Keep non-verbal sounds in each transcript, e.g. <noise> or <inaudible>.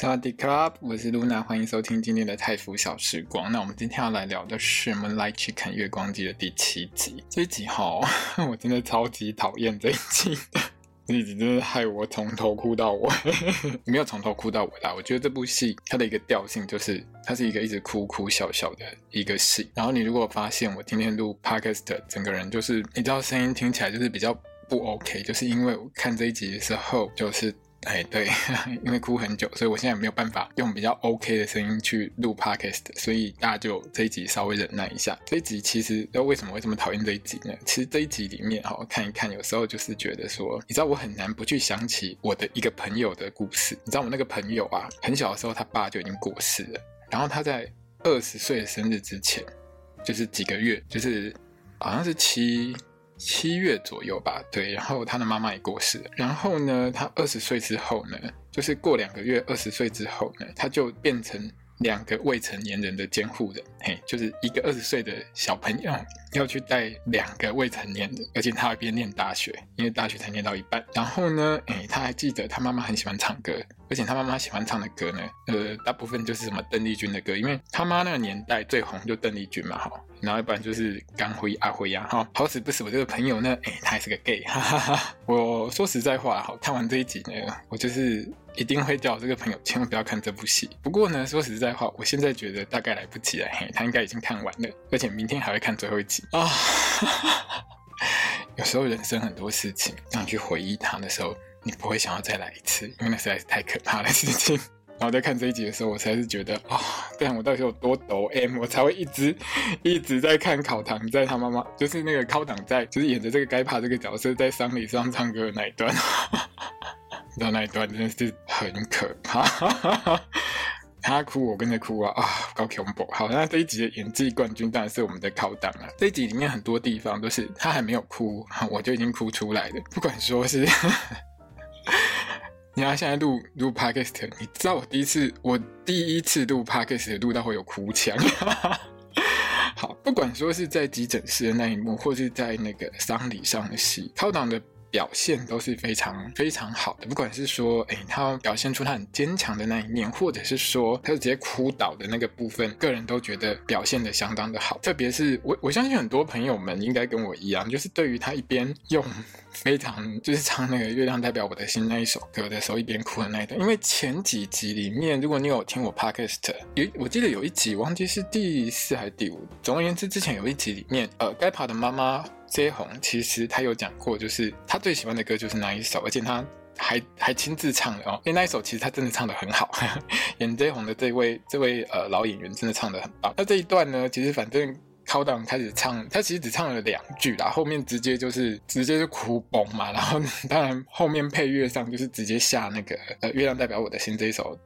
萨瓦迪卡，我是露娜，欢迎收听今天的泰腐小时光。那我们今天要来聊的是《Moonlight 去看月光姬》的第七集。这一集哈，<laughs> 我真的超级讨厌这一集的，这一集真的害我从头哭到尾。<laughs> 没有从头哭到尾啦，我觉得这部戏它的一个调性就是，它是一个一直哭哭笑笑的一个戏。然后你如果发现我今天录 Podcast，整个人就是，你知道声音听起来就是比较不 OK，就是因为我看这一集的时候就是。哎，对，<laughs> 因为哭很久，所以我现在没有办法用比较 OK 的声音去录 Podcast，所以大家就这一集稍微忍耐一下。这一集其实，那为什么会这么讨厌这一集呢？其实这一集里面，哈，看一看，有时候就是觉得说，你知道我很难不去想起我的一个朋友的故事。你知道我那个朋友啊，很小的时候他爸就已经过世了，然后他在二十岁的生日之前，就是几个月，就是好像是七。七月左右吧，对，然后他的妈妈也过世了。然后呢，他二十岁之后呢，就是过两个月，二十岁之后呢，他就变成两个未成年人的监护人，嘿，就是一个二十岁的小朋友要去带两个未成年人，而且他还边念大学，因为大学才念到一半。然后呢，哎，他还记得他妈妈很喜欢唱歌，而且他妈妈喜欢唱的歌呢，呃，大部分就是什么邓丽君的歌，因为他妈那个年代最红就邓丽君嘛，哈。然后一般就是刚辉阿辉呀，哈，好死不死我这个朋友呢，哎，他还是个 gay，哈哈哈。我说实在话，哈，看完这一集呢，我就是一定会叫这个朋友千万不要看这部戏。不过呢，说实在话，我现在觉得大概来不及了，嘿，他应该已经看完了，而且明天还会看最后一集啊。有时候人生很多事情，让你去回忆它的时候，你不会想要再来一次，因为那实在是太可怕的事情。<laughs> 然后在看这一集的时候，我才是觉得啊，但、哦、我到底有多抖 M，我才会一直一直在看考堂，在他妈妈就是那个考堂在，就是演着这个该怕这个角色在丧礼上唱歌的那一段，<laughs> 你知道那一段真的是很可怕，<laughs> 他哭我跟着哭啊啊，高恐怖。好，那这一集的演技冠军当然是我们的考堂了。这一集里面很多地方都是他还没有哭，我就已经哭出来了，不管说是。你看，现在录录 podcast，你知道我第一次，我第一次录 podcast 录到会有哭腔。<laughs> 好，不管说是在急诊室的那一幕，或是在那个丧礼上的戏，超档的表现都是非常非常好的。不管是说，哎，他表现出他很坚强的那一面，或者是说，他直接哭倒的那个部分，个人都觉得表现的相当的好。特别是我，我相信很多朋友们应该跟我一样，就是对于他一边用。非常就是唱那个《月亮代表我的心》那一首歌的时候，一边哭的那一段。因为前几集里面，如果你有听我 podcast，有我记得有一集，忘记是第四还是第五。总而言之，之前有一集里面，呃，该爬的妈妈 J 红，其实他有讲过，就是他最喜欢的歌就是那一首，而且他还还亲自唱了哦。因为那一首其实他真的唱的很好，<laughs> 演 J 红的这位这位呃老演员真的唱的很棒。那这一段呢，其实反正。考档开始唱，他其实只唱了两句啦，后面直接就是直接就哭崩嘛，然后当然后面配乐上就是直接下那个呃月亮代表我的心这一首。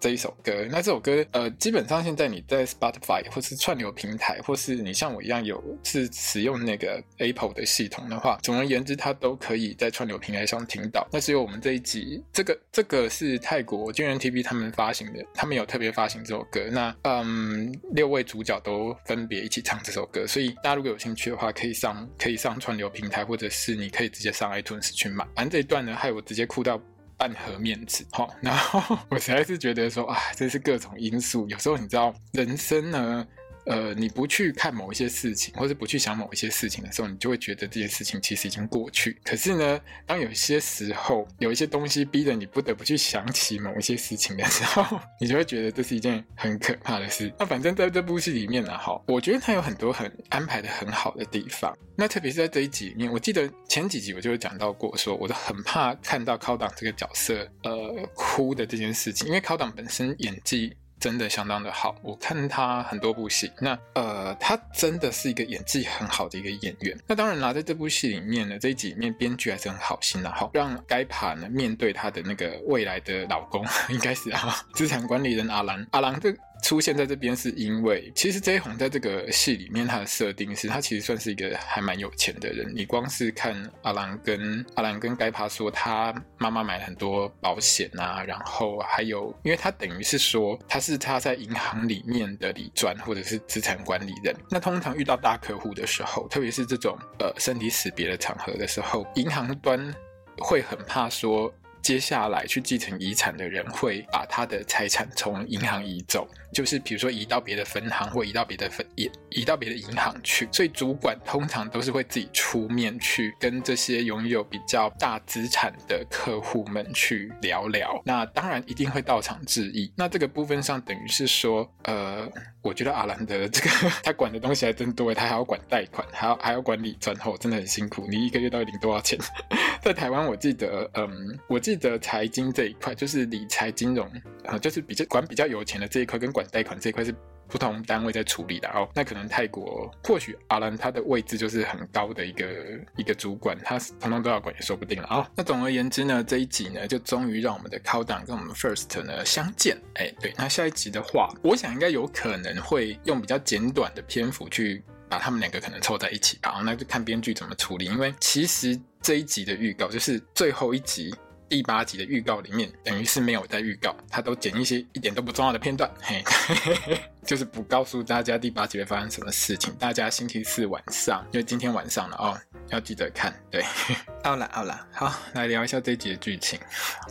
这一首歌，那这首歌，呃，基本上现在你在 Spotify 或是串流平台，或是你像我一样有是使用那个 Apple 的系统的话，总而言之，它都可以在串流平台上听到。那只有我们这一集，这个这个是泰国钧元 TV 他们发行的，他们有特别发行这首歌。那嗯，六位主角都分别一起唱这首歌，所以大家如果有兴趣的话，可以上可以上串流平台，或者是你可以直接上 iTunes 去买。反正这一段呢，害我直接哭到。半盒面子，好，然后 <laughs> 我实在是觉得说，啊，这是各种因素。有时候你知道，人生呢。呃，你不去看某一些事情，或者不去想某一些事情的时候，你就会觉得这件事情其实已经过去。可是呢，当有些时候有一些东西逼着你不得不去想起某一些事情的时候，<laughs> 你就会觉得这是一件很可怕的事。那反正在这部戏里面呢，哈，我觉得它有很多很安排的很好的地方。那特别是在这一集里面，我记得前几集我就有讲到过，说我都很怕看到考档这个角色呃哭的这件事情，因为考档本身演技。真的相当的好，我看他很多部戏，那呃，他真的是一个演技很好的一个演员。那当然啦，在这部戏里面呢，这一集里面编剧还是很好心的，好让该爬呢面对他的那个未来的老公，<laughs> 应该是啊，资产管理人阿兰，阿郎这出现在这边，是因为其实 J 红在这个戏里面，他的设定是他其实算是一个还蛮有钱的人。你光是看阿兰跟阿兰跟盖帕说，他妈妈买了很多保险啊，然后还有，因为他等于是说他是他在银行里面的理专或者是资产管理人。那通常遇到大客户的时候，特别是这种呃身体死别的场合的时候，银行端会很怕说。接下来去继承遗产的人会把他的财产从银行移走，就是比如说移到别的分行或移到别的分移移到别的银行去。所以主管通常都是会自己出面去跟这些拥有比较大资产的客户们去聊聊。那当然一定会到场致意。那这个部分上等于是说，呃，我觉得阿兰德这个他管的东西还真多，他还要管贷款，还要还要管理转后，真的很辛苦。你一个月到底领多少钱？<laughs> 在台湾，我记得，嗯，我记。记得财经这一块，就是理财金融啊，就是比较管比较有钱的这一块，跟管贷款这一块是不同单位在处理的哦。那可能泰国或许阿兰他的位置就是很高的一个一个主管，他通通都要管也说不定了哦。那总而言之呢，这一集呢就终于让我们的 Cow Down 跟我们 First 呢相见。哎，对，那下一集的话，我想应该有可能会用比较简短的篇幅去把他们两个可能凑在一起吧。那就看编剧怎么处理，因为其实这一集的预告就是最后一集。第八集的预告里面，等于是没有在预告，他都剪一些一点都不重要的片段，嘿，<laughs> 就是不告诉大家第八集会发生什么事情。大家星期四晚上，因为今天晚上了哦，要记得看。对，好了好了，好，来聊一下这一集的剧情。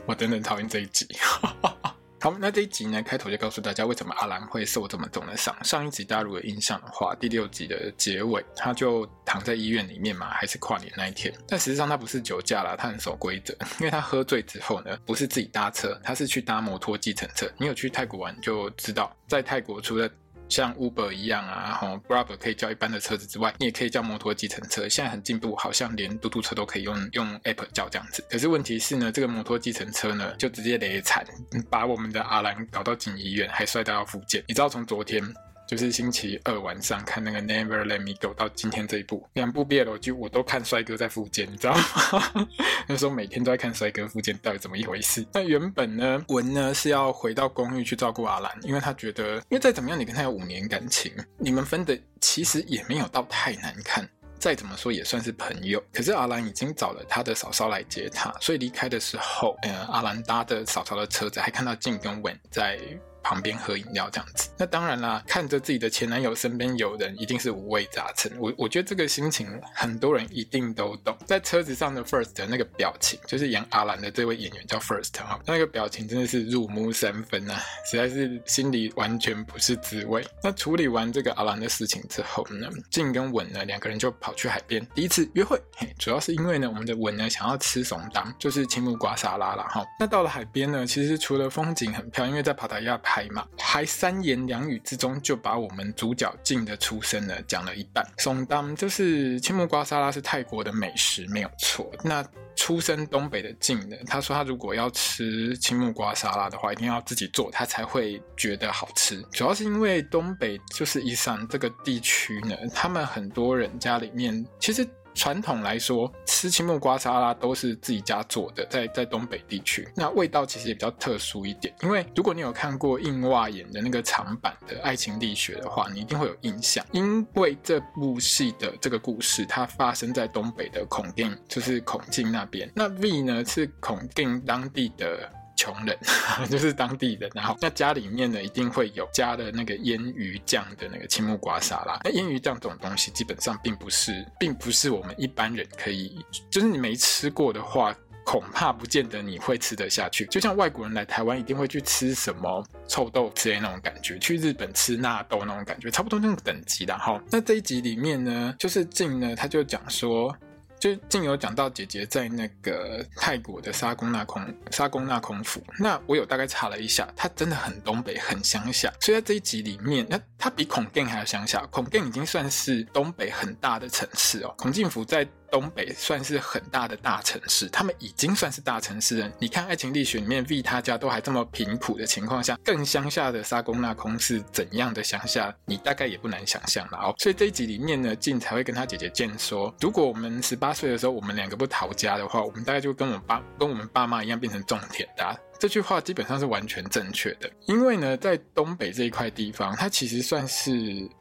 我真的很讨厌这一集。<laughs> 好，那这一集呢，开头就告诉大家为什么阿兰会受这么重的伤。上一集大家如果有印象的话，第六集的结尾，他就躺在医院里面嘛，还是跨年那一天。但实际上他不是酒驾啦，他很守规则，因为他喝醉之后呢，不是自己搭车，他是去搭摩托计程车。你有去泰国玩就知道，在泰国除了像 Uber 一样啊，然后 Grab 可以叫一般的车子之外，你也可以叫摩托计程车。现在很进步，好像连嘟嘟车都可以用用 App 叫这样子。可是问题是呢，这个摩托计程车呢，就直接累惨，把我们的阿兰搞到进医院，还摔到要复健。你知道从昨天。就是星期二晚上看那个 Never Let Me Go 到今天这一部两部 BL 剧，我都看帅哥在复健，你知道吗？<laughs> 那时候每天都在看帅哥复健，到底怎么一回事？那原本呢，文呢是要回到公寓去照顾阿兰，因为他觉得，因为再怎么样，你跟他有五年感情，你们分的其实也没有到太难看，再怎么说也算是朋友。可是阿兰已经找了他的嫂嫂来接他，所以离开的时候，呃，阿兰搭的嫂嫂的车子，还看到静跟文在。旁边喝饮料这样子，那当然啦，看着自己的前男友身边有人，一定是五味杂陈。我我觉得这个心情很多人一定都懂。在车子上的 First 的那个表情，就是演阿兰的这位演员叫 First 哈，那个表情真的是入木三分啊，实在是心里完全不是滋味。那处理完这个阿兰的事情之后呢，静跟文呢两个人就跑去海边第一次约会，嘿，主要是因为呢我们的文呢想要吃松当，就是青木瓜沙拉啦哈。那到了海边呢，其实除了风景很漂亮，因为在帕塔亚。拍嘛，还三言两语之中就把我们主角静的出身呢讲了一半。松当就是青木瓜沙拉，是泰国的美食，没有错。那出身东北的静呢，他说他如果要吃青木瓜沙拉的话，一定要自己做，他才会觉得好吃。主要是因为东北就是伊桑这个地区呢，他们很多人家里面其实。传统来说，吃青木瓜沙拉都是自己家做的，在在东北地区，那味道其实也比较特殊一点。因为如果你有看过映娃演的那个长版的《爱情力学》的话，你一定会有印象。因为这部戏的这个故事，它发生在东北的孔定，就是孔敬那边。那 V 呢，是孔定当地的。穷人 <laughs> 就是当地人，然后那家里面呢，一定会有加了那个腌鱼酱的那个青木瓜沙拉。那腌鱼酱这种东西，基本上并不是，并不是我们一般人可以，就是你没吃过的话，恐怕不见得你会吃得下去。就像外国人来台湾，一定会去吃什么臭豆之类那种感觉，去日本吃纳豆那种感觉，差不多那种等级的哈。那这一集里面呢，就是静呢，他就讲说。就竟有讲到姐姐在那个泰国的沙公那空沙公那空府，那我有大概查了一下，它真的很东北，很乡下。所以在这一集里面，那它比孔敬还要乡下。孔敬已经算是东北很大的城市哦，孔敬府在东北算是很大的大城市，他们已经算是大城市了。你看《爱情力学》里面，V 他家都还这么贫苦的情况下，更乡下的沙宫那空是怎样的乡下，你大概也不难想象了哦。所以这一集里面呢，静才会跟他姐姐见说，如果我们十八岁的时候，我们两个不逃家的话，我们大概就跟我爸跟我们爸妈一样变成种田的。这句话基本上是完全正确的，因为呢，在东北这一块地方，它其实算是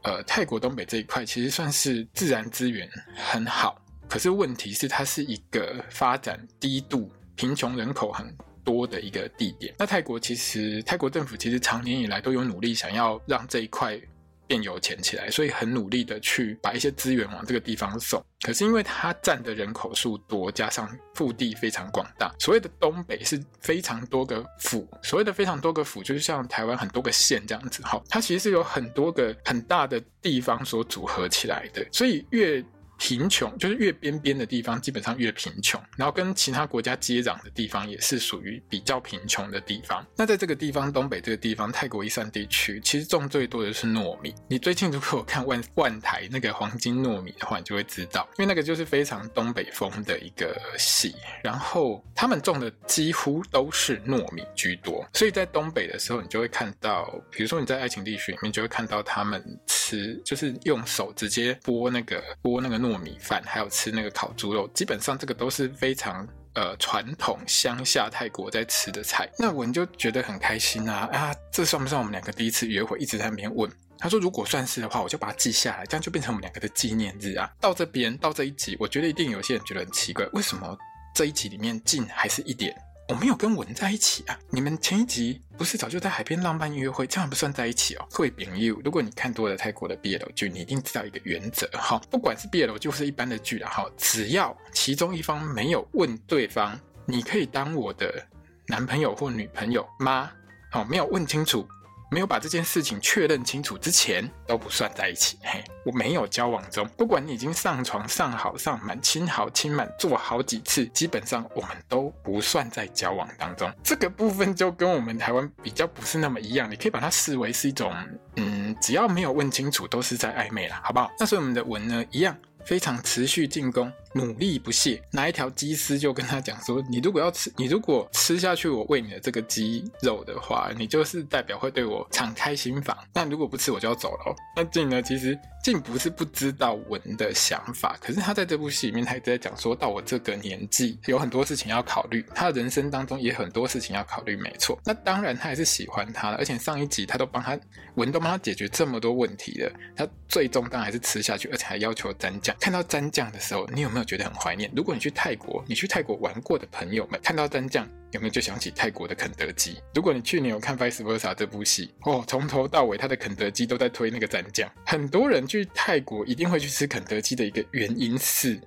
呃泰国东北这一块，其实算是自然资源很好。可是问题是，它是一个发展低度、贫穷人口很多的一个地点。那泰国其实，泰国政府其实长年以来都有努力想要让这一块。变有钱起来，所以很努力的去把一些资源往这个地方送。可是因为它占的人口数多，加上腹地非常广大，所谓的东北是非常多个府。所谓的非常多个府，就是像台湾很多个县这样子。哈，它其实是有很多个很大的地方所组合起来的，所以越。贫穷就是越边边的地方，基本上越贫穷。然后跟其他国家接壤的地方，也是属于比较贫穷的地方。那在这个地方，东北这个地方，泰国伊山地区，其实种最多的是糯米。你最近如果看万万台那个黄金糯米的话，你就会知道，因为那个就是非常东北风的一个戏。然后他们种的几乎都是糯米居多，所以在东北的时候，你就会看到，比如说你在爱情地区里面就会看到他们吃，就是用手直接剥那个剥那个糯。糯米饭，还有吃那个烤猪肉，基本上这个都是非常呃传统乡下泰国在吃的菜。那我就觉得很开心啊啊！这算不算我们两个第一次约会？一直在那边问。他说如果算是的话，我就把它记下来，这样就变成我们两个的纪念日啊。到这边到这一集，我觉得一定有些人觉得很奇怪，为什么这一集里面静还是一点？我没有跟文在一起啊！你们前一集不是早就在海边浪漫约会，这样不算在一起哦。各位朋友，如果你看多了泰国的 BL 剧，你一定知道一个原则哈，不管是 BL 剧或是一般的剧啦哈，只要其中一方没有问对方，你可以当我的男朋友或女朋友吗？哦，没有问清楚。没有把这件事情确认清楚之前都不算在一起。嘿，我没有交往中，不管你已经上床上好上满亲好亲满做好几次，基本上我们都不算在交往当中。这个部分就跟我们台湾比较不是那么一样，你可以把它视为是一种，嗯，只要没有问清楚，都是在暧昧啦，好不好？那所以我们的文呢，一样。非常持续进攻，努力不懈。拿一条鸡丝就跟他讲说：“你如果要吃，你如果吃下去我喂你的这个鸡肉的话，你就是代表会对我敞开心房。那如果不吃，我就要走了。”那静呢？其实静不是不知道文的想法，可是他在这部戏里面，他一直在讲说到我这个年纪，有很多事情要考虑。他的人生当中也很多事情要考虑，没错。那当然，他还是喜欢他的，而且上一集他都帮他文都帮他解决这么多问题了。他最终当然还是吃下去，而且还要求蘸酱。看到蘸酱的时候，你有没有觉得很怀念？如果你去泰国，你去泰国玩过的朋友们，看到蘸酱，有没有就想起泰国的肯德基？如果你去年有看《Vice Versa》这部戏，哦，从头到尾他的肯德基都在推那个蘸酱。很多人去泰国一定会去吃肯德基的一个原因是，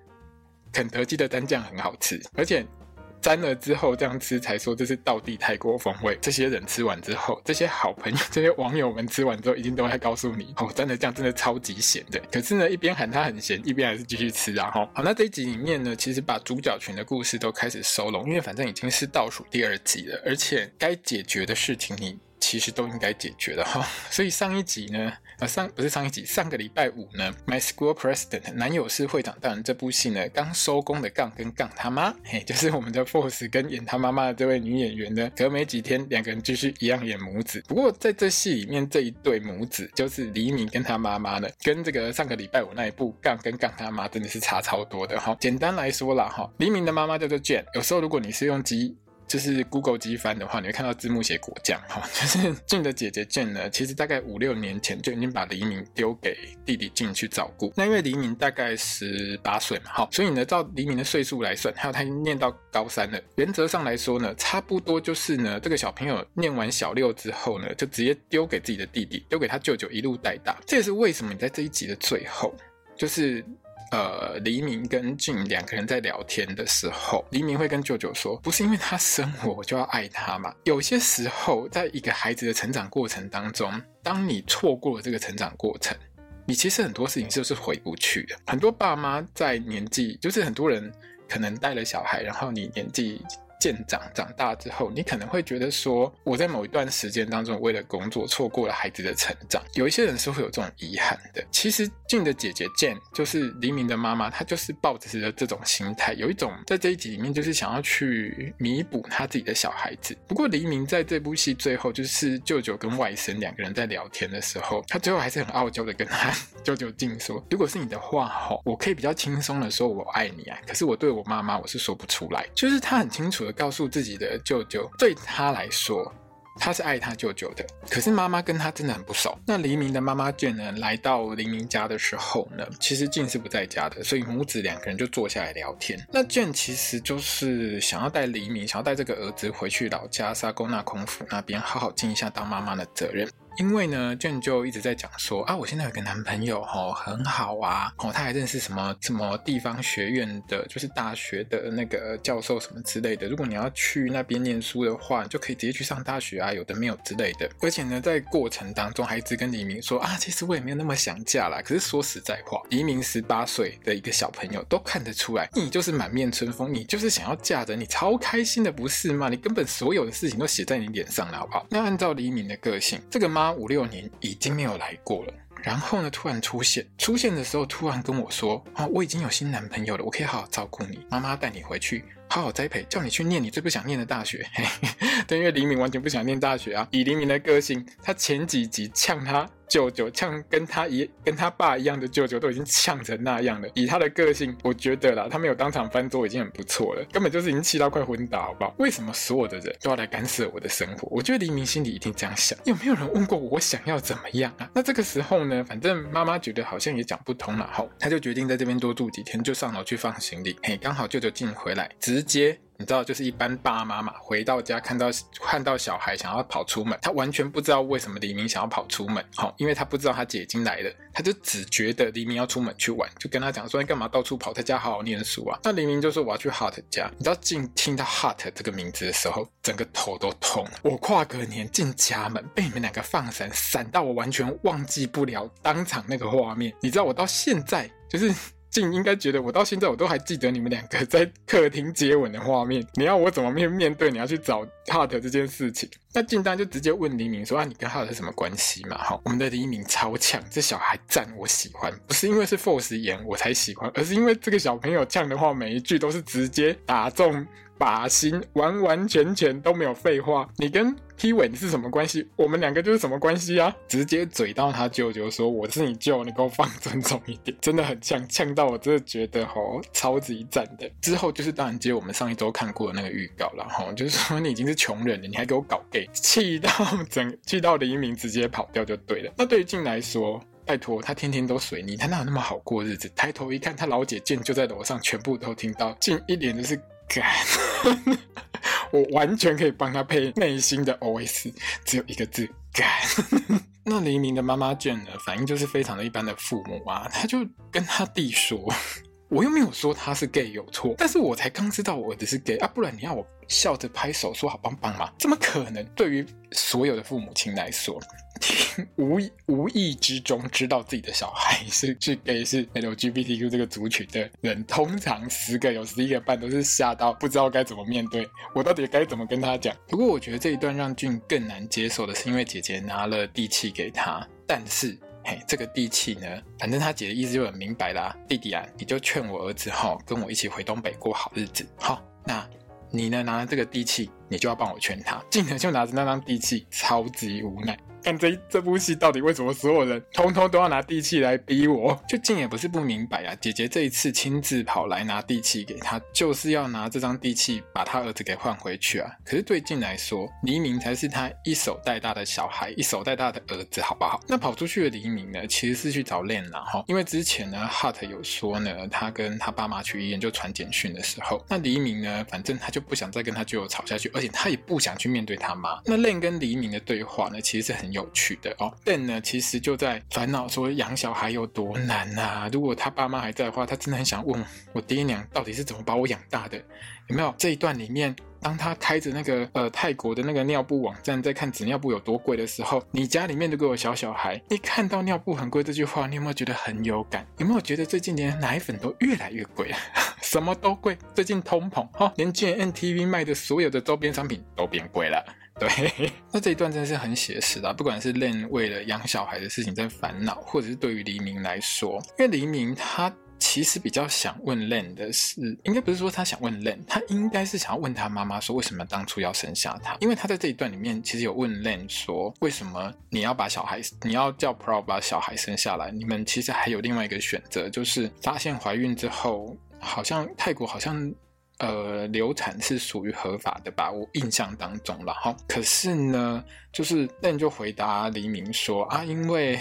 肯德基的蘸酱很好吃，而且。沾了之后这样吃才说这是道地泰国风味。这些人吃完之后，这些好朋友、<laughs> 这些网友们吃完之后，一定都会告诉你哦，沾的酱真的超级咸的。可是呢，一边喊它很咸，一边还是继续吃啊。哈，好，那这一集里面呢，其实把主角群的故事都开始收拢，因为反正已经是倒数第二集了，而且该解决的事情你其实都应该解决了哈。所以上一集呢。啊，上不是上一集，上个礼拜五呢，My School President 男友是会长大人这部戏呢，刚收工的杠跟杠他妈，嘿，就是我们的 Force 跟演他妈妈的这位女演员呢，隔没几天，两个人继续一样演母子。不过在这戏里面，这一对母子就是黎明跟他妈妈呢，跟这个上个礼拜五那一部杠跟杠他妈真的是差超多的哈。简单来说啦哈，黎明的妈妈叫做 Jane，有时候如果你是用机。就是 Google 机翻的话，你会看到字幕写果酱哈。就是 <laughs> 静的姐姐静呢，其实大概五六年前就已经把黎明丢给弟弟静去照顾。那因为黎明大概十八岁嘛，好，所以呢，照黎明的岁数来算，还有他已经念到高三了。原则上来说呢，差不多就是呢，这个小朋友念完小六之后呢，就直接丢给自己的弟弟，丢给他舅舅一路带大。这也是为什么你在这一集的最后，就是。呃，黎明跟俊两个人在聊天的时候，黎明会跟舅舅说：“不是因为他生我，我就要爱他嘛。”有些时候，在一个孩子的成长过程当中，当你错过了这个成长过程，你其实很多事情就是回不去的。很多爸妈在年纪，就是很多人可能带了小孩，然后你年纪渐长长大之后，你可能会觉得说，我在某一段时间当中为了工作错过了孩子的成长。有一些人是会有这种遗憾的。其实静的姐姐健就是黎明的妈妈，她就是抱着这种心态，有一种在这一集里面就是想要去弥补她自己的小孩子。不过黎明在这部戏最后，就是舅舅跟外甥两个人在聊天的时候，他最后还是很傲娇的跟他 <laughs> 舅舅静说：“如果是你的话，吼，我可以比较轻松的说我爱你啊。可是我对我妈妈，我是说不出来。就是他很清楚的告诉自己的舅舅，对他来说。”他是爱他舅舅的，可是妈妈跟他真的很不熟。那黎明的妈妈卷呢，来到黎明家的时候呢，其实静是不在家的，所以母子两个人就坐下来聊天。那卷其实就是想要带黎明，想要带这个儿子回去老家沙沟那空府那边，好好尽一下当妈妈的责任。因为呢，卷就一直在讲说啊，我现在有个男朋友哦，很好啊，哦，他还认识什么什么地方学院的，就是大学的那个教授什么之类的。如果你要去那边念书的话，你就可以直接去上大学啊，有的没有之类的。而且呢，在过程当中还一直跟黎明说啊，其实我也没有那么想嫁啦。可是说实在话，黎明十八岁的一个小朋友都看得出来，你就是满面春风，你就是想要嫁人，你超开心的不是吗？你根本所有的事情都写在你脸上了，好不好？那按照黎明的个性，这个妈。五六年已经没有来过了，然后呢，突然出现，出现的时候突然跟我说：“啊，我已经有新男朋友了，我可以好好照顾你，妈妈带你回去，好好栽培，叫你去念你最不想念的大学。”嘿，对，因为黎明完全不想念大学啊，以黎明的个性，他前几集呛他。舅舅像跟他一跟他爸一样的舅舅都已经呛成那样了，以他的个性，我觉得啦，他没有当场翻桌已经很不错了，根本就是已经气到快昏倒，好不好？为什么所有的人都要来干涉我的生活？我觉得黎明心里一定这样想。有没有人问过我想要怎么样啊？那这个时候呢，反正妈妈觉得好像也讲不通了，后他就决定在这边多住几天，就上楼去放行李。嘿，刚好舅舅进回来，直接。你知道，就是一般爸妈嘛，回到家看到看到小孩想要跑出门，他完全不知道为什么黎明想要跑出门，好，因为他不知道他姐已经来了，他就只觉得黎明要出门去玩，就跟他讲说，你干嘛到处跑，在家好好念书啊？那黎明就说我要去 Hart 家。你知道进听到 Hart 这个名字的时候，整个头都痛。我跨个年进家门，被你们两个放闪，闪到我完全忘记不了当场那个画面。你知道我到现在就是。静应该觉得我到现在我都还记得你们两个在客厅接吻的画面。你要我怎么面面对？你要去找 Hart 这件事情？那静当就直接问黎明说：“啊，你跟 Hart 是什么关系嘛？”哈，我们的黎明超强，这小孩赞我喜欢，不是因为是 Force 演我才喜欢，而是因为这个小朋友呛的话每一句都是直接打中。靶心完完全全都没有废话，你跟 Kiwi 你是什么关系？我们两个就是什么关系啊？直接嘴到他舅舅说我是你舅，你给我放尊重一点，真的很呛，呛到我真的觉得吼超级赞的。之后就是当然接我们上一周看过的那个预告了吼，就是说你已经是穷人了，你还给我搞 gay，气到整 <laughs> 气到黎明直接跑掉就对了。那对于静来说，拜托他天天都随你，他哪有那么好过日子？抬头一看，他老姐静就在楼上，全部都听到，静一脸的是。干，<laughs> 我完全可以帮他配内心的 OS，只有一个字干。<laughs> 那黎明的妈妈卷呢，反应就是非常的一般的父母啊，他就跟他弟说，我又没有说他是 gay 有错，但是我才刚知道我儿子是 gay 啊，不然你要我笑着拍手说好棒棒吗？怎么可能？对于所有的父母亲来说。<laughs> 无无意之中知道自己的小孩 <laughs> 是是 gay 是 LGBTQ 这个族群的人，通常十个有十一个半都是吓到不知道该怎么面对，我到底该怎么跟他讲？不过我觉得这一段让俊更难接受的是，因为姐姐拿了地契给他，但是嘿，这个地契呢，反正他姐的意思就很明白啦，弟弟啊，你就劝我儿子哈，跟我一起回东北过好日子，好，那你呢拿了这个地契，你就要帮我劝他，进来就拿着那张地契，超级无奈。看这这部戏到底为什么所有人通通都要拿地契来逼我？<laughs> 就静也不是不明白啊。姐姐这一次亲自跑来拿地契给他，就是要拿这张地契把他儿子给换回去啊。可是对静来说，黎明才是他一手带大的小孩，一手带大的儿子，好不好？那跑出去的黎明呢，其实是去找恋狼哈。因为之前呢，Hart 有说呢，他跟他爸妈去医院就传简讯的时候，那黎明呢，反正他就不想再跟他舅舅吵下去，而且他也不想去面对他妈。那 Len 跟黎明的对话呢，其实是很。有趣的哦，但呢，其实就在烦恼说养小孩有多难啊。如果他爸妈还在的话，他真的很想问我爹娘到底是怎么把我养大的，有没有？这一段里面，当他开着那个呃泰国的那个尿布网站，在看纸尿布有多贵的时候，你家里面如果有小小孩，一看到尿布很贵这句话，你有没有觉得很有感？有没有觉得最近连奶粉都越来越贵啊？什么都贵，最近通膨，哈、哦，连 G N T V 卖的所有的周边商品都变贵了。<laughs> 对，那这一段真的是很写实的，不管是 Len 为了养小孩的事情在烦恼，或者是对于黎明来说，因为黎明他。其实比较想问 Len 的是，应该不是说他想问 Len，他应该是想要问他妈妈说，为什么当初要生下他？因为他在这一段里面其实有问 Len 说，为什么你要把小孩，你要叫 Pro 把小孩生下来？你们其实还有另外一个选择，就是发现怀孕之后，好像泰国好像呃流产是属于合法的吧？我印象当中了哈。可是呢，就是 Len 就回答黎明说啊，因为。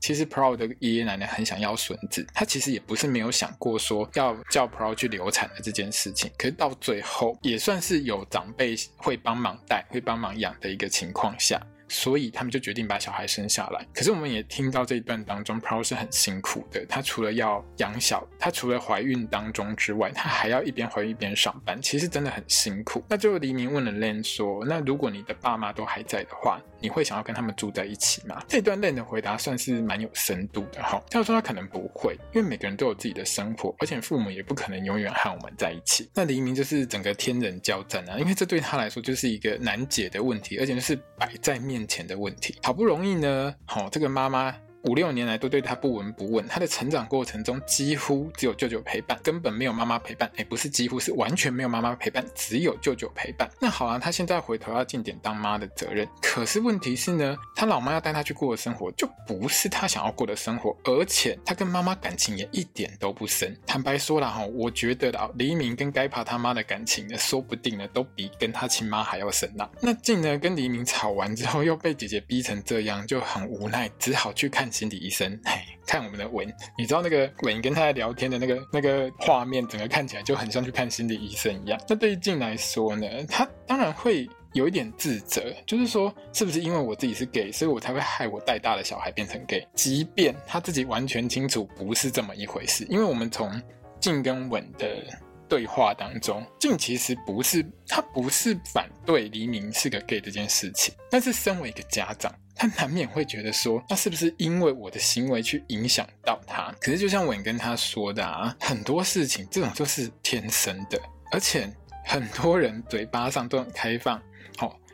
其实 Pro 的爷爷奶奶很想要孙子，他其实也不是没有想过说要叫 Pro 去流产的这件事情，可是到最后也算是有长辈会帮忙带、会帮忙养的一个情况下。所以他们就决定把小孩生下来。可是我们也听到这一段当中，Pro 是很辛苦的。他除了要养小，他除了怀孕当中之外，他还要一边怀孕一边上班，其实真的很辛苦。那最后黎明问了 Len 说：“那如果你的爸妈都还在的话，你会想要跟他们住在一起吗？”这段 Len 的回答算是蛮有深度的哈。他说他可能不会，因为每个人都有自己的生活，而且父母也不可能永远和我们在一起。那黎明就是整个天人交战啊，因为这对他来说就是一个难解的问题，而且就是摆在面。面前的问题，好不容易呢，好、哦，这个妈妈。五六年来都对他不闻不问，他的成长过程中几乎只有舅舅陪伴，根本没有妈妈陪伴。哎，不是几乎，是完全没有妈妈陪伴，只有舅舅陪伴。那好啊，他现在回头要尽点当妈的责任。可是问题是呢，他老妈要带他去过的生活就不是他想要过的生活，而且他跟妈妈感情也一点都不深。坦白说了哈，我觉得啊，黎明跟该爬他妈的感情呢，说不定呢都比跟他亲妈还要深呐。那静呢跟黎明吵完之后，又被姐姐逼成这样，就很无奈，只好去看。心理医生，<laughs> 嘿，看我们的文，你知道那个文跟他在聊天的那个那个画面，整个看起来就很像去看心理医生一样。那对于静来说呢，他当然会有一点自责，就是说，是不是因为我自己是 gay，所以我才会害我带大的小孩变成 gay？即便他自己完全清楚不是这么一回事，因为我们从静跟文的对话当中，静其实不是他不是反对黎明是个 gay 这件事情，但是身为一个家长。他难免会觉得说，那是不是因为我的行为去影响到他？可是就像我跟他说的啊，很多事情这种就是天生的，而且很多人嘴巴上都很开放，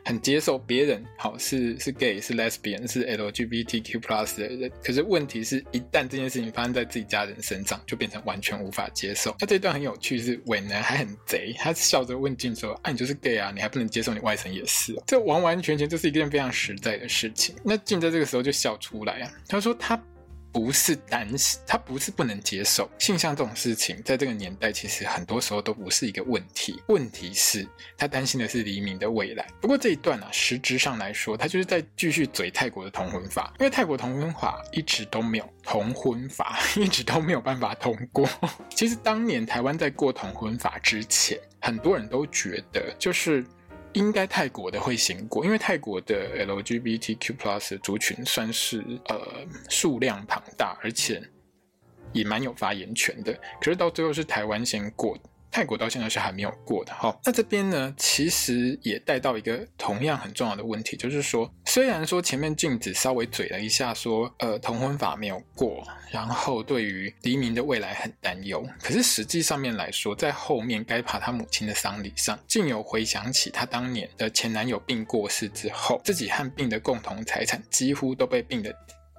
很接受别人，好，是是 gay 是 lesbian 是 LGBTQ plus 的人，可是问题是一旦这件事情发生在自己家人身上，就变成完全无法接受。那这段很有趣是，伟呢还很贼，他笑着问静说：“啊，你就是 gay 啊，你还不能接受你外甥也是？”这完完全全就是一件非常实在的事情。那静在这个时候就笑出来啊，他说他。不是担心，他不是不能接受性向这种事情，在这个年代其实很多时候都不是一个问题。问题是，他担心的是黎明的未来。不过这一段啊，实质上来说，他就是在继续嘴泰国的同婚法，因为泰国同婚法一直都没有同婚法，<laughs> 一直都没有办法通过。其实当年台湾在过同婚法之前，很多人都觉得就是。应该泰国的会先过，因为泰国的 LGBTQ+ 的族群算是呃数量庞大，而且也蛮有发言权的。可是到最后是台湾先过。泰国到现在是还没有过的哈，那这边呢，其实也带到一个同样很重要的问题，就是说，虽然说前面静子稍微嘴了一下说，呃同婚法没有过，然后对于黎明的未来很担忧，可是实际上面来说，在后面该爬他母亲的丧礼上，静有回想起他当年的前男友病过世之后，自己和病的共同财产几乎都被病的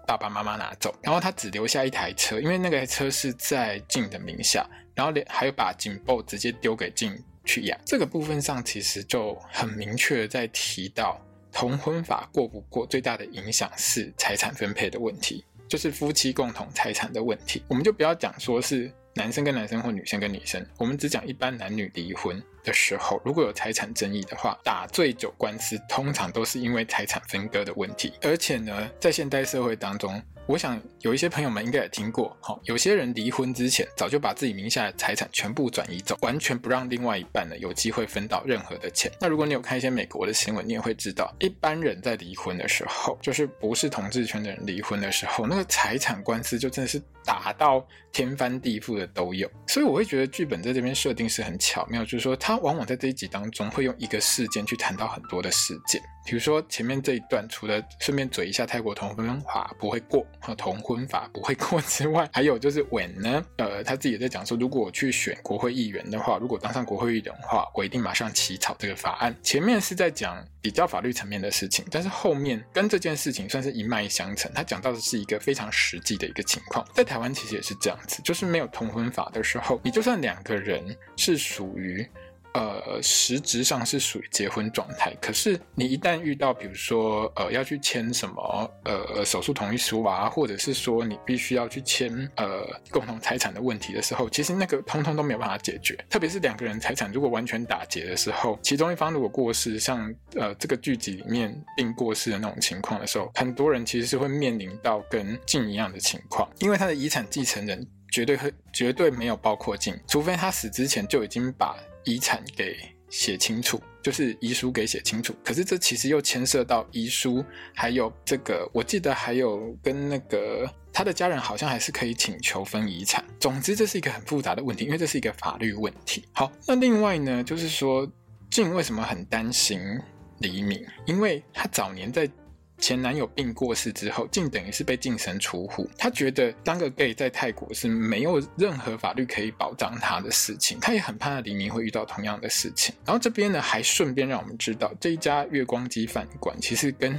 爸爸妈妈拿走，然后他只留下一台车，因为那个车是在静的名下。然后连还有把警报直接丢给静去养，这个部分上其实就很明确的在提到同婚法过不过，最大的影响是财产分配的问题，就是夫妻共同财产的问题。我们就不要讲说是男生跟男生或女生跟女生，我们只讲一般男女离婚的时候，如果有财产争议的话，打醉酒官司通常都是因为财产分割的问题，而且呢，在现代社会当中。我想有一些朋友们应该也听过，好，有些人离婚之前早就把自己名下的财产全部转移走，完全不让另外一半呢有机会分到任何的钱。那如果你有看一些美国的新闻，你也会知道，一般人在离婚的时候，就是不是同志圈的人离婚的时候，那个财产官司就真的是打到天翻地覆的都有。所以我会觉得剧本在这边设定是很巧妙，就是说他往往在这一集当中会用一个事件去谈到很多的事件，比如说前面这一段，除了顺便嘴一下泰国同婚法不会过。和同婚婚法不会过之外，还有就是文呢，呃，他自己也在讲说，如果我去选国会议员的话，如果当上国会议员的话，我一定马上起草这个法案。前面是在讲比较法律层面的事情，但是后面跟这件事情算是一脉相承。他讲到的是一个非常实际的一个情况，在台湾其实也是这样子，就是没有同婚法的时候，你就算两个人是属于。呃，实质上是属于结婚状态，可是你一旦遇到，比如说，呃，要去签什么，呃，手术同意书啊，或者是说你必须要去签，呃，共同财产的问题的时候，其实那个通通都没有办法解决。特别是两个人财产如果完全打结的时候，其中一方如果过世，像呃这个剧集里面并过世的那种情况的时候，很多人其实是会面临到跟静一样的情况，因为他的遗产继承人绝对会绝对没有包括静，除非他死之前就已经把。遗产给写清楚，就是遗书给写清楚。可是这其实又牵涉到遗书，还有这个，我记得还有跟那个他的家人好像还是可以请求分遗产。总之，这是一个很复杂的问题，因为这是一个法律问题。好，那另外呢，就是说静为什么很担心黎明？因为他早年在。前男友病过世之后，竟等于是被净身出户。他觉得当个 gay 在泰国是没有任何法律可以保障他的事情，他也很怕黎明会遇到同样的事情。然后这边呢，还顺便让我们知道，这一家月光鸡饭馆其实跟。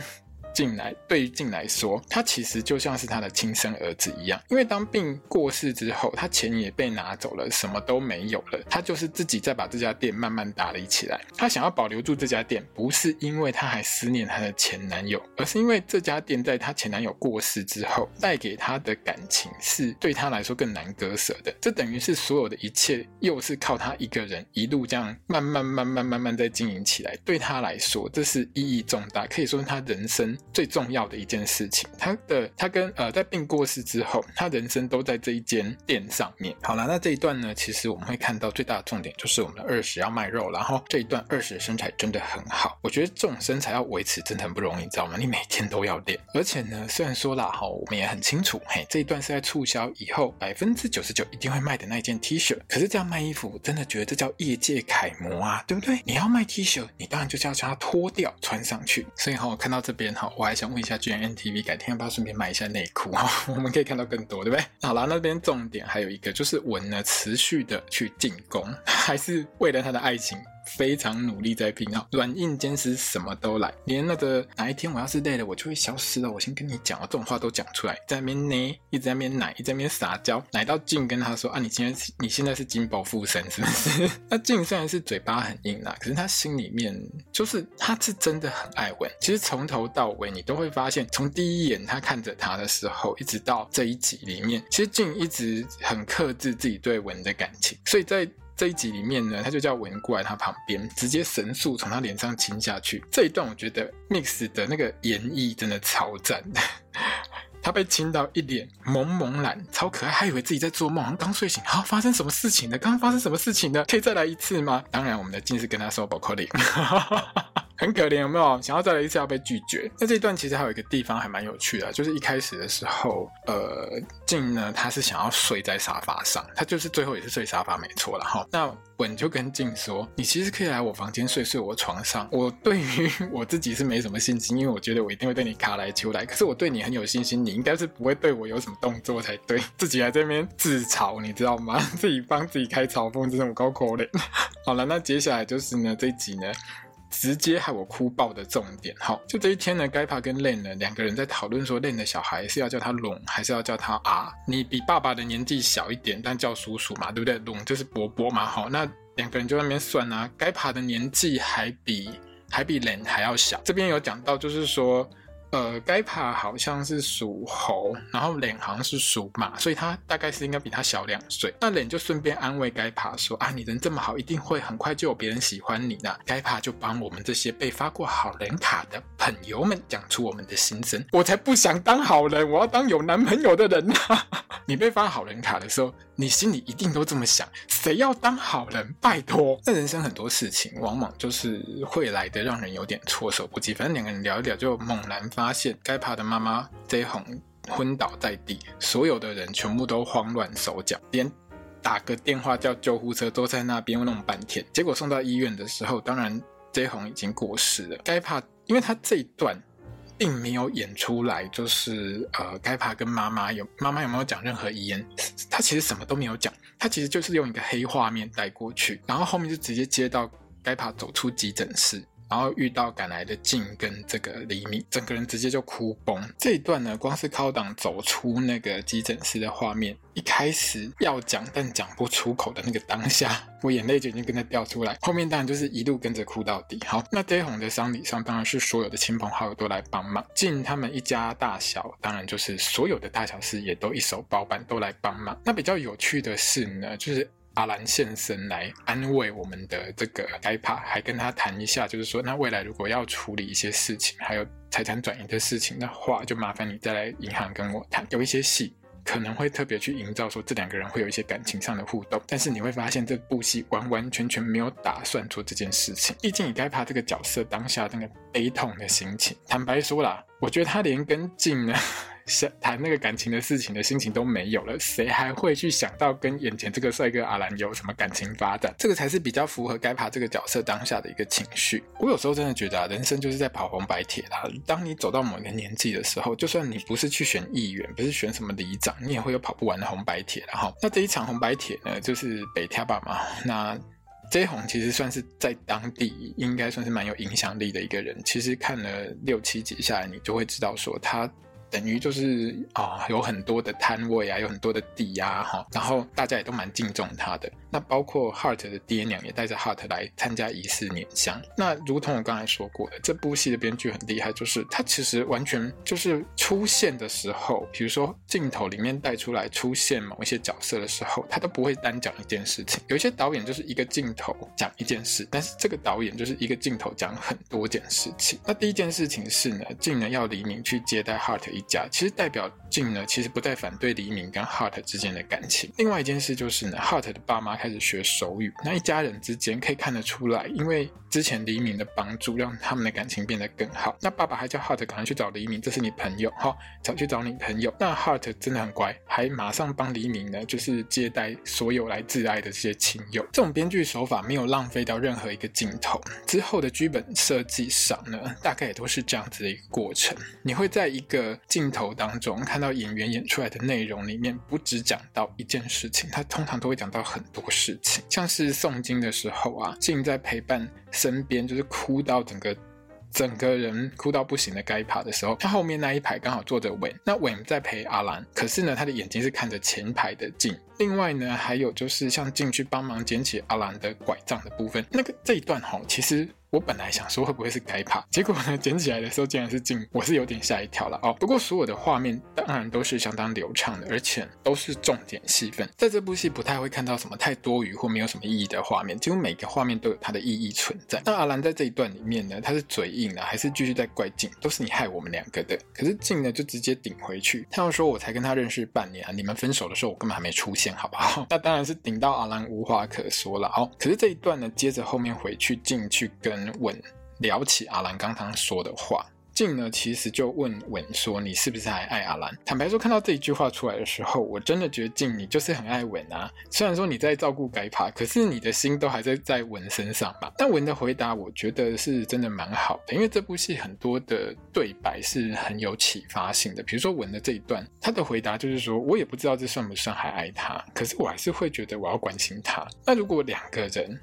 进来对于进来说，他其实就像是他的亲生儿子一样。因为当病过世之后，他钱也被拿走了，什么都没有了。他就是自己再把这家店慢慢打理起来。他想要保留住这家店，不是因为他还思念他的前男友，而是因为这家店在他前男友过世之后带给他的感情是对他来说更难割舍的。这等于是所有的一切又是靠他一个人一路这样慢慢慢慢慢慢在经营起来。对他来说，这是意义重大，可以说他人生。最重要的一件事情，他的他跟呃在病过世之后，他人生都在这一间店上面。好了，那这一段呢，其实我们会看到最大的重点就是我们的二十要卖肉，然后这一段二十的身材真的很好，我觉得这种身材要维持真的很不容易，你知道吗？你每天都要练，而且呢，虽然说啦哈，我们也很清楚，嘿，这一段是在促销以后百分之九十九一定会卖的那一件 T 恤，可是这样卖衣服，真的觉得这叫业界楷模啊，对不对？你要卖 T 恤，你当然就是要将它脱掉穿上去。所以哈，我看到这边哈，我还想问一下 gmntv 改天要不要顺便买一下内裤啊？<laughs> 我们可以看到更多，对不对？好啦，那边重点还有一个就是文呢，持续的去进攻，还是为了他的爱情。非常努力在拼啊，软硬兼施，什么都来。连那个哪一天我要是累了，我就会消失了。我先跟你讲啊，这种话都讲出来，在那边捏，一直在那边奶，一直在那边撒娇，奶到静跟他说啊，你今天你现在是金宝附身是不是？<laughs> 那静虽然是嘴巴很硬啦，可是他心里面就是他是真的很爱文。其实从头到尾你都会发现，从第一眼他看着他的时候，一直到这一集里面，其实静一直很克制自己对文的感情，所以在。这一集里面呢，他就叫文过来他旁边，直接神速从他脸上亲下去。这一段我觉得 Mix 的那个演绎真的超赞的，<laughs> 他被亲到一脸萌萌然，超可爱，还以为自己在做梦，刚睡醒。啊，发生什么事情呢？刚刚发生什么事情呢？可以再来一次吗？当然，我们的静是跟他说不可能。很可怜，有没有？想要再来一次要被拒绝。那这一段其实还有一个地方还蛮有趣的，就是一开始的时候，呃，静呢，他是想要睡在沙发上，他就是最后也是睡沙发没错了哈。那文就跟静说：“你其实可以来我房间睡，睡我床上。我对于 <laughs> 我自己是没什么信心，因为我觉得我一定会对你卡来求来。可是我对你很有信心，你应该是不会对我有什么动作才对。自己还在那边自嘲，你知道吗？<laughs> 自己帮自己开嘲讽，这种高可怜。<laughs> 好了，那接下来就是呢，这一集呢。”直接害我哭爆的重点，好，就这一天呢，盖帕跟 Len 呢两个人在讨论说，Len 的小孩是要叫他龙还是要叫他啊？你比爸爸的年纪小一点，但叫叔叔嘛，对不对？龙就是伯伯嘛，好，那两个人就在那边算啊，盖帕的年纪还比还比 Len 还要小，这边有讲到就是说。呃，盖帕好像是属猴，然后脸好像是属马，所以他大概是应该比他小两岁。那脸就顺便安慰盖帕说：“啊，你人这么好，一定会很快就有别人喜欢你的。”盖帕就帮我们这些被发过好人卡的朋友们讲出我们的心声。我才不想当好人，我要当有男朋友的人啊！<laughs> 你被发好人卡的时候，你心里一定都这么想：谁要当好人？拜托！那人生很多事情，往往就是会来的，让人有点措手不及。反正两个人聊一聊，就猛然发发现，盖帕的妈妈 J 红昏倒在地，所有的人全部都慌乱手脚，连打个电话叫救护车都在那边弄半天。结果送到医院的时候，当然 J 红已经过世了。盖帕，因为他这一段。并没有演出来，就是呃，该帕跟妈妈有妈妈有没有讲任何遗言？他其实什么都没有讲，他其实就是用一个黑画面带过去，然后后面就直接接到该帕走出急诊室。然后遇到赶来的静跟这个黎明，整个人直接就哭崩。这一段呢，光是靠档走出那个急诊室的画面，一开始要讲但讲不出口的那个当下，我眼泪就已经跟着掉出来。后面当然就是一路跟着哭到底。好，那这一红的丧礼上，当然是所有的亲朋好友都来帮忙。静他们一家大小，当然就是所有的大小事也都一手包办，都来帮忙。那比较有趣的是呢，就是。阿兰现身来安慰我们的这个该帕，还跟他谈一下，就是说，那未来如果要处理一些事情，还有财产转移的事情的话，就麻烦你再来银行跟我谈。有一些戏可能会特别去营造说这两个人会有一些感情上的互动，但是你会发现这部戏完完全全没有打算做这件事情。毕竟以该帕这个角色当下那个悲痛的心情，坦白说啦，我觉得他连跟进呢。<laughs> 想谈那个感情的事情的心情都没有了，谁还会去想到跟眼前这个帅哥阿兰有什么感情发展？这个才是比较符合该爬这个角色当下的一个情绪。我有时候真的觉得啊，人生就是在跑红白帖啦。当你走到某一个年纪的时候，就算你不是去选议员，不是选什么里长，你也会有跑不完的红白帖。然后，那这一场红白帖呢，就是北跳爸嘛。那 J 红其实算是在当地应该算是蛮有影响力的一个人。其实看了六七集下来，你就会知道说他。等于就是啊、有很多的摊位啊，有很多的地啊，哈，然后大家也都蛮敬重他的。那包括 Hart 的爹娘也带着 Hart 来参加仪式拈香。那如同我刚才说过的，这部戏的编剧很厉害，就是他其实完全就是出现的时候，比如说镜头里面带出来出现某一些角色的时候，他都不会单讲一件事情。有一些导演就是一个镜头讲一件事，但是这个导演就是一个镜头讲很多件事情。那第一件事情是呢，静呢要黎明去接待 Hart 一家，其实代表静呢，其实不再反对黎明跟 Hart 之间的感情。另外一件事就是呢，Hart 的爸妈开始学手语，那一家人之间可以看得出来，因为之前黎明的帮助，让他们的感情变得更好。那爸爸还叫 Hart 赶快去找黎明，这是你朋友，好，找去找你朋友。那 Hart 真的很乖，还马上帮黎明呢，就是接待所有来致哀的这些亲友。这种编剧手法没有浪费掉任何一个镜头。之后的剧本设计上呢，大概也都是这样子的一个过程。你会在一个镜头当中看到演员演出来的内容里面，不只讲到一件事情，他通常都会讲到很多事情。像是诵经的时候啊，静在陪伴身边，就是哭到整个整个人哭到不行的该爬的时候，他后面那一排刚好坐着伟，那伟在陪阿兰，可是呢，他的眼睛是看着前排的静。另外呢，还有就是像静去帮忙捡起阿兰的拐杖的部分，那个这一段吼，其实。我本来想说会不会是该爬，结果呢，捡起来的时候竟然是静，我是有点吓一跳了哦。不过所有的画面当然都是相当流畅的，而且都是重点戏份。在这部戏不太会看到什么太多余或没有什么意义的画面，几乎每个画面都有它的意义存在。那阿兰在这一段里面呢，他是嘴硬呢，还是继续在怪静？都是你害我们两个的。可是静呢，就直接顶回去，他要说我才跟他认识半年啊，你们分手的时候我根本还没出现，好不好？<laughs> 那当然是顶到阿兰无话可说了哦。可是这一段呢，接着后面回去静去跟稳。聊起阿兰刚刚说的话，静呢其实就问稳说：“你是不是还爱阿兰？”坦白说，看到这一句话出来的时候，我真的觉得静你就是很爱稳啊。虽然说你在照顾该爬，可是你的心都还在在稳身上吧？但稳的回答，我觉得是真的蛮好的，因为这部戏很多的对白是很有启发性的。比如说稳的这一段，他的回答就是说：“我也不知道这算不算还爱他，可是我还是会觉得我要关心他。”那如果两个人，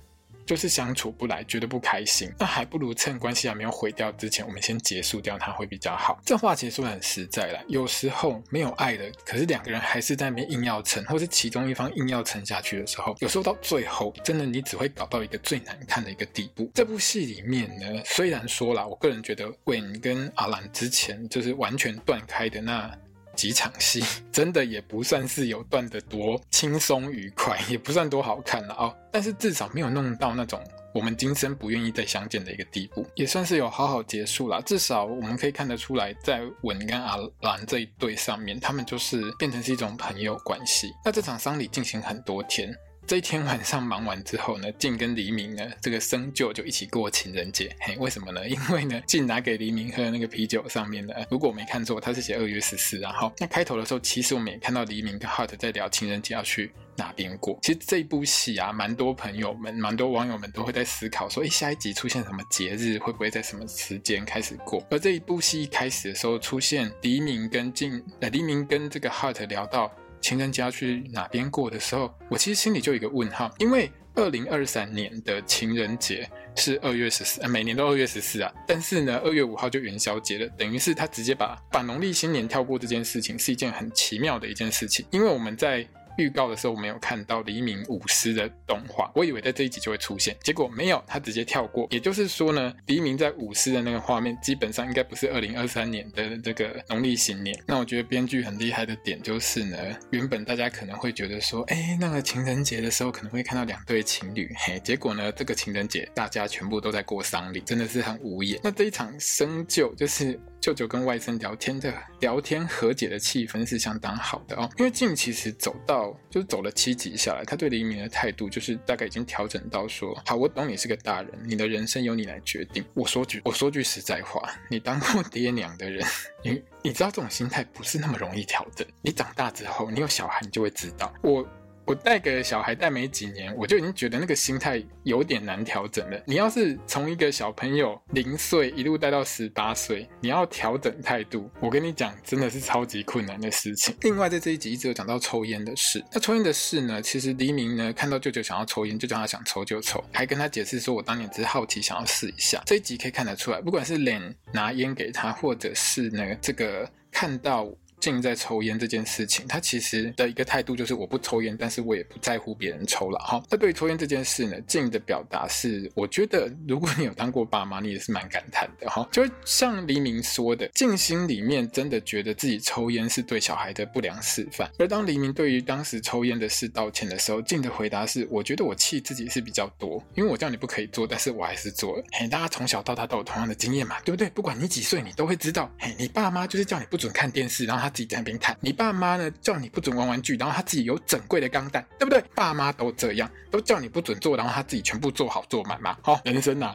就是相处不来，觉得不开心，那还不如趁关系还没有毁掉之前，我们先结束掉它会比较好。这话其实说得很实在啦，有时候没有爱的，可是两个人还是在那边硬要撑，或是其中一方硬要撑下去的时候，有时候到最后，真的你只会搞到一个最难看的一个地步。这部戏里面呢，虽然说啦，我个人觉得韦跟阿兰之前就是完全断开的那。几场戏 <laughs> 真的也不算是有断的多轻松愉快，也不算多好看了哦。但是至少没有弄到那种我们今生不愿意再相见的一个地步，也算是有好好结束啦。至少我们可以看得出来，在稳跟阿兰这一对上面，他们就是变成是一种朋友关系。那这场丧礼进行很多天。这一天晚上忙完之后呢，静跟黎明呢，这个生就就一起过情人节。嘿，为什么呢？<laughs> 因为呢，静拿给黎明喝的那个啤酒上面呢，如果我没看错，他是写二月十四。然后那开头的时候，其实我们也看到黎明跟 Hart 在聊情人节要去哪边过。其实这一部戏啊，蛮多朋友们、蛮多网友们都会在思考说，诶，下一集出现什么节日，会不会在什么时间开始过？而这一部戏一开始的时候，出现黎明跟静，呃，黎明跟这个 Hart 聊到。情人节要去哪边过的时候，我其实心里就有一个问号，因为二零二三年的情人节是二月十四，每年都二月十四啊，但是呢，二月五号就元宵节了，等于是他直接把把农历新年跳过这件事情，是一件很奇妙的一件事情，因为我们在。预告的时候，我没有看到黎明舞狮的动画，我以为在这一集就会出现，结果没有，他直接跳过。也就是说呢，黎明在舞狮的那个画面，基本上应该不是二零二三年的这个农历新年。那我觉得编剧很厉害的点就是呢，原本大家可能会觉得说，哎，那个情人节的时候可能会看到两对情侣，嘿，结果呢，这个情人节大家全部都在过丧礼，真的是很无言。那这一场生就就是。舅舅跟外甥聊天的聊天和解的气氛是相当好的哦，因为静其实走到就是走了七集下来，他对黎明的态度就是大概已经调整到说，好，我懂你是个大人，你的人生由你来决定。我说句我说句实在话，你当过爹娘的人，<laughs> 你你知道这种心态不是那么容易调整。你长大之后，你有小孩，你就会知道我。我带个小孩带没几年，我就已经觉得那个心态有点难调整了。你要是从一个小朋友零岁一路带到十八岁，你要调整态度，我跟你讲，真的是超级困难的事情。另外，在这一集一直有讲到抽烟的事。那抽烟的事呢，其实黎明呢看到舅舅想要抽烟，就叫他想抽就抽，还跟他解释说，我当年只是好奇想要试一下。这一集可以看得出来，不管是脸拿烟给他，或者是呢这个看到。静在抽烟这件事情，他其实的一个态度就是我不抽烟，但是我也不在乎别人抽了哈。那对于抽烟这件事呢，静的表达是，我觉得如果你有当过爸妈，你也是蛮感叹的哈。就像黎明说的，静心里面真的觉得自己抽烟是对小孩的不良示范。而当黎明对于当时抽烟的事道歉的时候，静的回答是，我觉得我气自己是比较多，因为我叫你不可以做，但是我还是做了。嘿，大家从小到大都有同样的经验嘛，对不对？不管你几岁，你都会知道，嘿，你爸妈就是叫你不准看电视，然后他。自己在那边看，你爸妈呢叫你不准玩玩具，然后他自己有整柜的钢弹，对不对？爸妈都这样，都叫你不准做，然后他自己全部做好做满嘛。好，人生呐、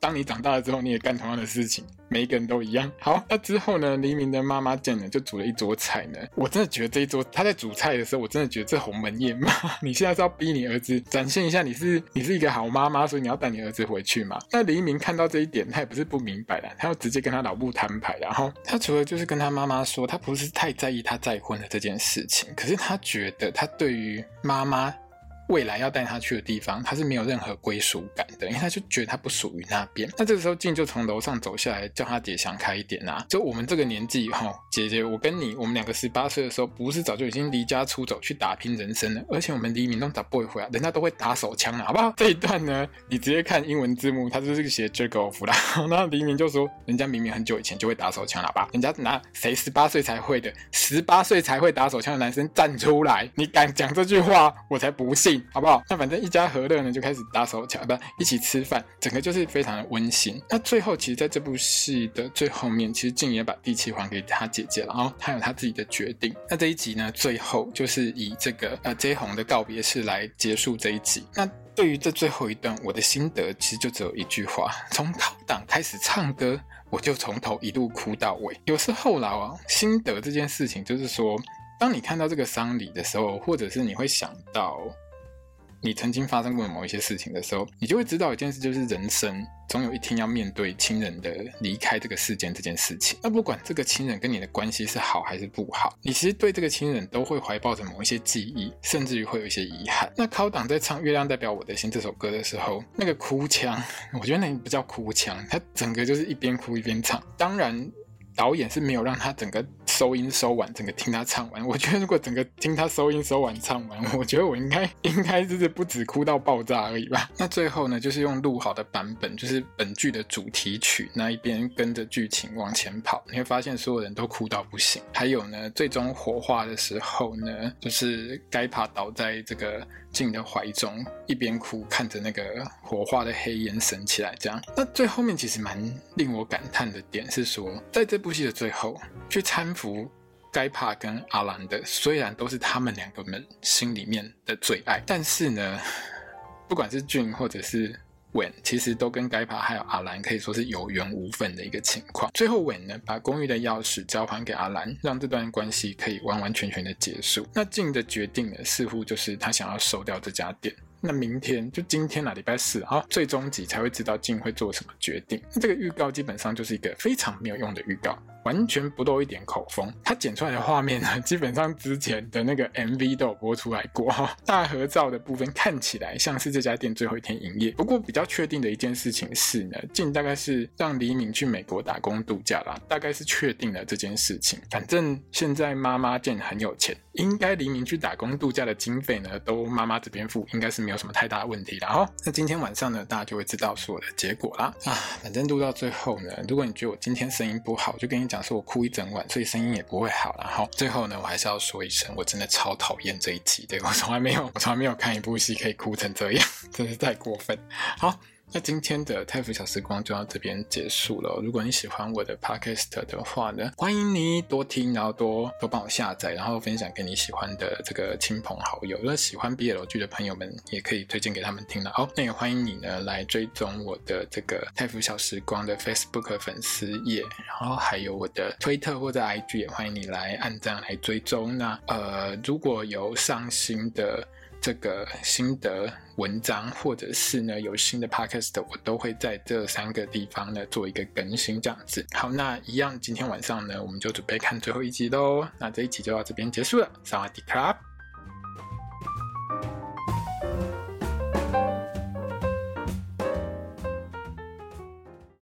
当你长大了之后，你也干同样的事情，每一个人都一样。好，那之后呢？黎明的妈妈见了，就煮了一桌菜呢。我真的觉得这一桌，他在煮菜的时候，我真的觉得这鸿门宴嘛。你现在是要逼你儿子展现一下你是你是一个好妈妈，所以你要带你儿子回去嘛？那黎明看到这一点，他也不是不明白啦，他要直接跟他老母摊牌。然后他除了就是跟他妈妈说，他不是太在意他再婚的这件事情，可是他觉得他对于妈妈。未来要带他去的地方，他是没有任何归属感的，因为他就觉得他不属于那边。那这个时候，静就从楼上走下来，叫他姐想开一点啊！就我们这个年纪，哈，姐姐，我跟你，我们两个十八岁的时候，不是早就已经离家出走去打拼人生了？而且我们黎明都打不回来，人家都会打手枪了，好不好？<laughs> 这一段呢，你直接看英文字幕，他就是写 jerk off 啦。<laughs> 然后黎明就说，人家明明很久以前就会打手枪了吧？人家拿谁十八岁才会的？十八岁才会打手枪的男生站出来，你敢讲这句话，我才不信。好不好？那反正一家和乐呢，就开始打手枪，不一起吃饭，整个就是非常的温馨。那最后，其实在这部戏的最后面，其实静也把地契还给他姐姐了，然后他有他自己的决定。那这一集呢，最后就是以这个呃 J 红的告别式来结束这一集。那对于这最后一段，我的心得其实就只有一句话：从高档开始唱歌，我就从头一路哭到尾。有时候啦，心得这件事情就是说。当你看到这个丧礼的时候，或者是你会想到你曾经发生过某一些事情的时候，你就会知道一件事，就是人生总有一天要面对亲人的离开这个世间这件事情。那不管这个亲人跟你的关系是好还是不好，你其实对这个亲人都会怀抱着某一些记忆，甚至于会有一些遗憾。那考党在唱《月亮代表我的心》这首歌的时候，那个哭腔，我觉得那不叫哭腔，他整个就是一边哭一边唱。当然，导演是没有让他整个。收音收完，整个听他唱完，<laughs> 我觉得如果整个听他收音收完唱完，<laughs> 我觉得我应该应该就是不止哭到爆炸而已吧。<laughs> 那最后呢，就是用录好的版本，就是本剧的主题曲那一边跟着剧情往前跑，你会发现所有人都哭到不行。还有呢，最终火化的时候呢，就是该爬倒在这个静的怀中，一边哭看着那个火化的黑烟升起来，这样。那最后面其实蛮令我感叹的点是说，在这部戏的最后去搀扶。该帕跟阿兰的，虽然都是他们两个们心里面的最爱，但是呢，不管是俊或者是。稳其实都跟该帕还有阿兰可以说是有缘无分的一个情况。最后稳呢，把公寓的钥匙交还给阿兰，让这段关系可以完完全全的结束。那静的决定呢，似乎就是他想要收掉这家店。那明天就今天啦，礼拜四啊，最终集才会知道静会做什么决定。那这个预告基本上就是一个非常没有用的预告。完全不露一点口风，他剪出来的画面呢，<laughs> 基本上之前的那个 MV 都有播出来过。大合照的部分看起来像是这家店最后一天营业，不过比较确定的一件事情是呢，静大概是让黎明去美国打工度假啦，大概是确定了这件事情。反正现在妈妈见很有钱，应该黎明去打工度假的经费呢，都妈妈这边付，应该是没有什么太大问题的哈。那今天晚上呢，大家就会知道所有的结果啦。啊，反正录到最后呢，如果你觉得我今天声音不好，就跟你讲。说我哭一整晚，所以声音也不会好。然后最后呢，我还是要说一声，我真的超讨厌这一集。对，我从来没有，我从来没有看一部戏可以哭成这样，<laughs> 真是太过分。好。那今天的泰腐小时光就到这边结束了。如果你喜欢我的 podcast 的话呢，欢迎你多听，然后多多帮我下载，然后分享给你喜欢的这个亲朋好友。如果喜欢 BL 剧的朋友们，也可以推荐给他们听了。好，那也欢迎你呢来追踪我的这个泰腐小时光的 Facebook 粉丝页，然后还有我的推特或者 IG，也欢迎你来按赞来追踪。那呃，如果有上新的。这个新的文章，或者是呢有新的 podcast，我都会在这三个地方呢做一个更新，这样子。好，那一样，今天晚上呢，我们就准备看最后一集喽。那这一集就到这边结束了，萨瓦迪卡。